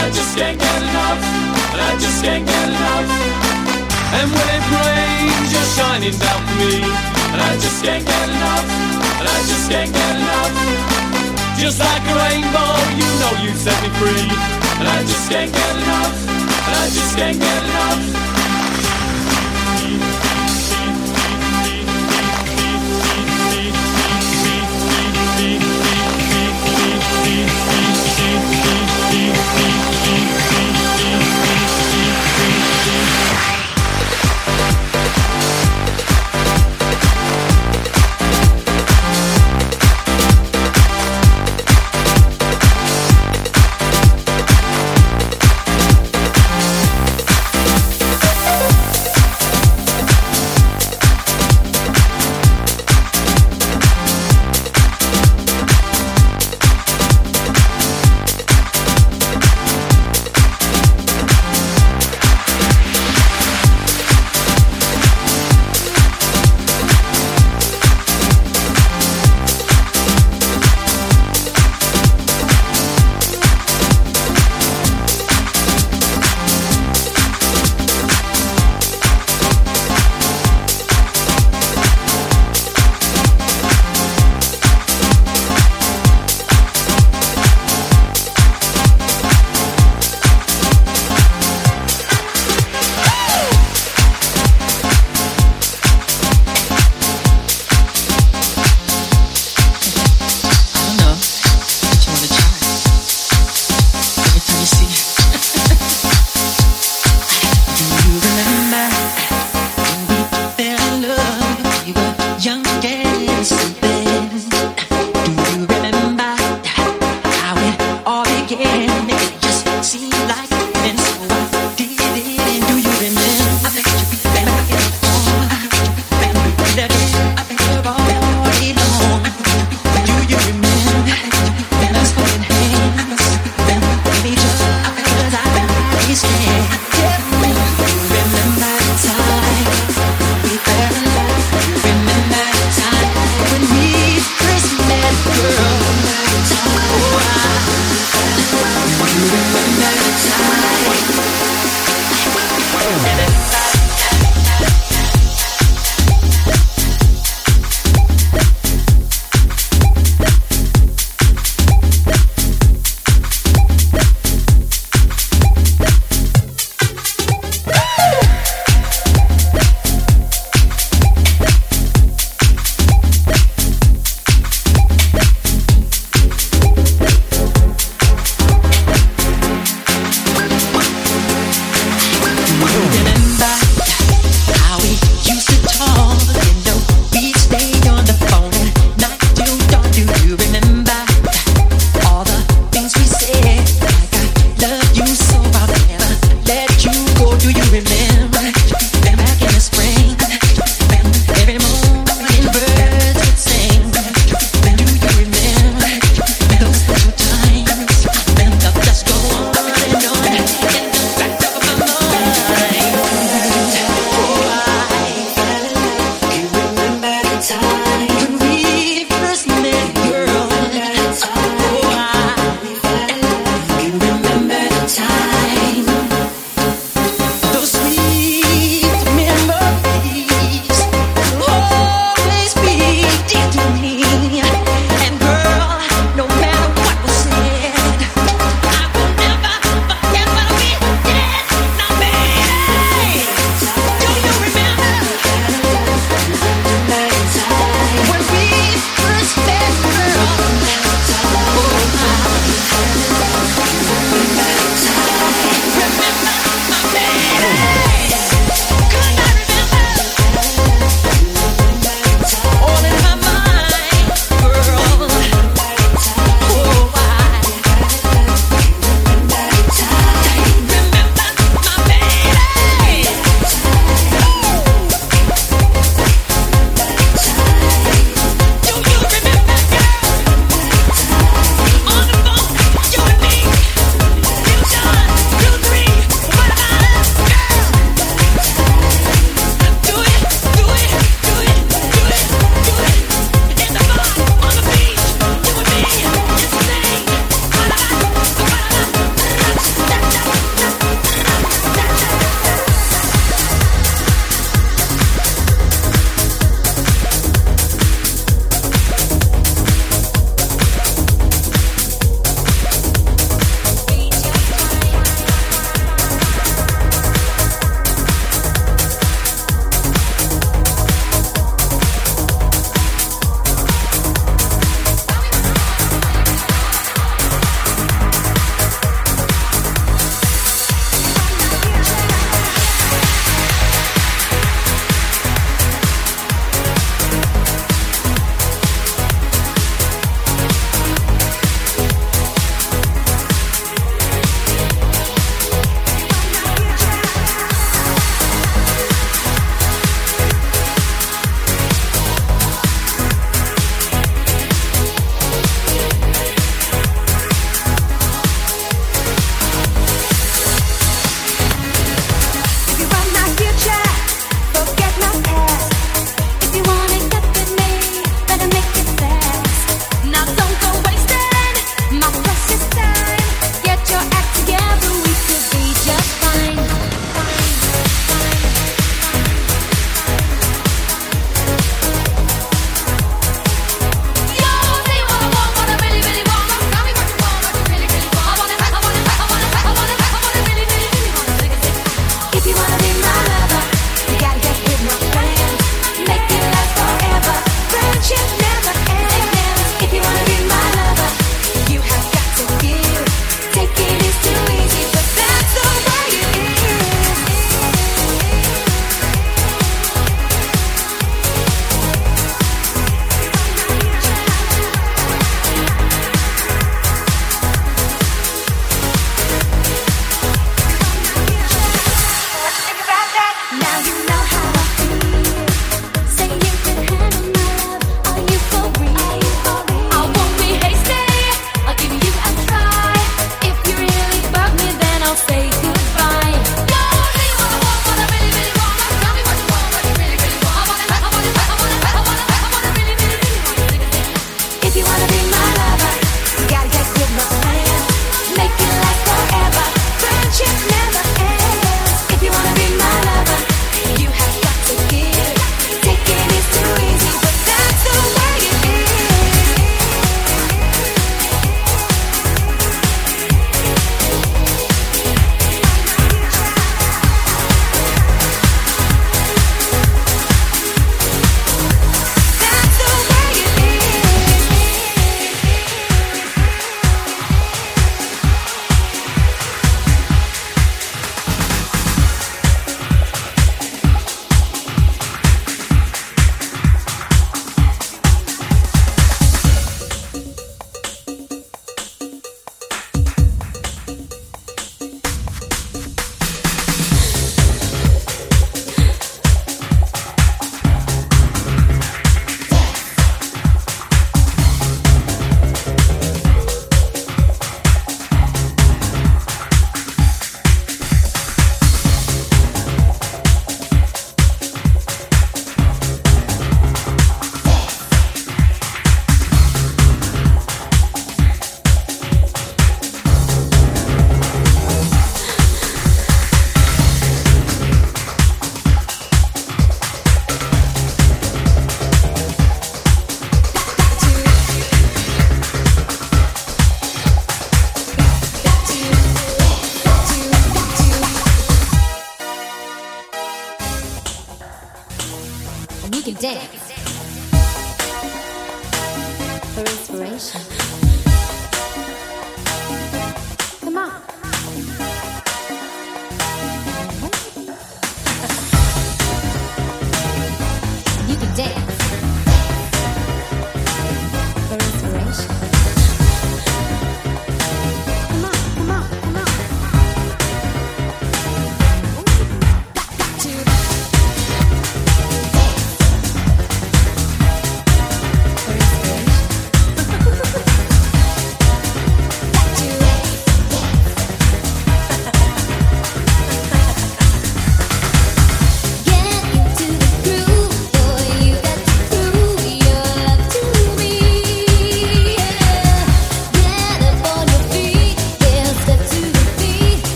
I just can't get enough, and I just can't get enough. And when it rains, you're shining down for me. And I just can't get enough. And I just can't get enough. Just like a rainbow, you know you set me free. And I just can't get enough. And I just can't get enough.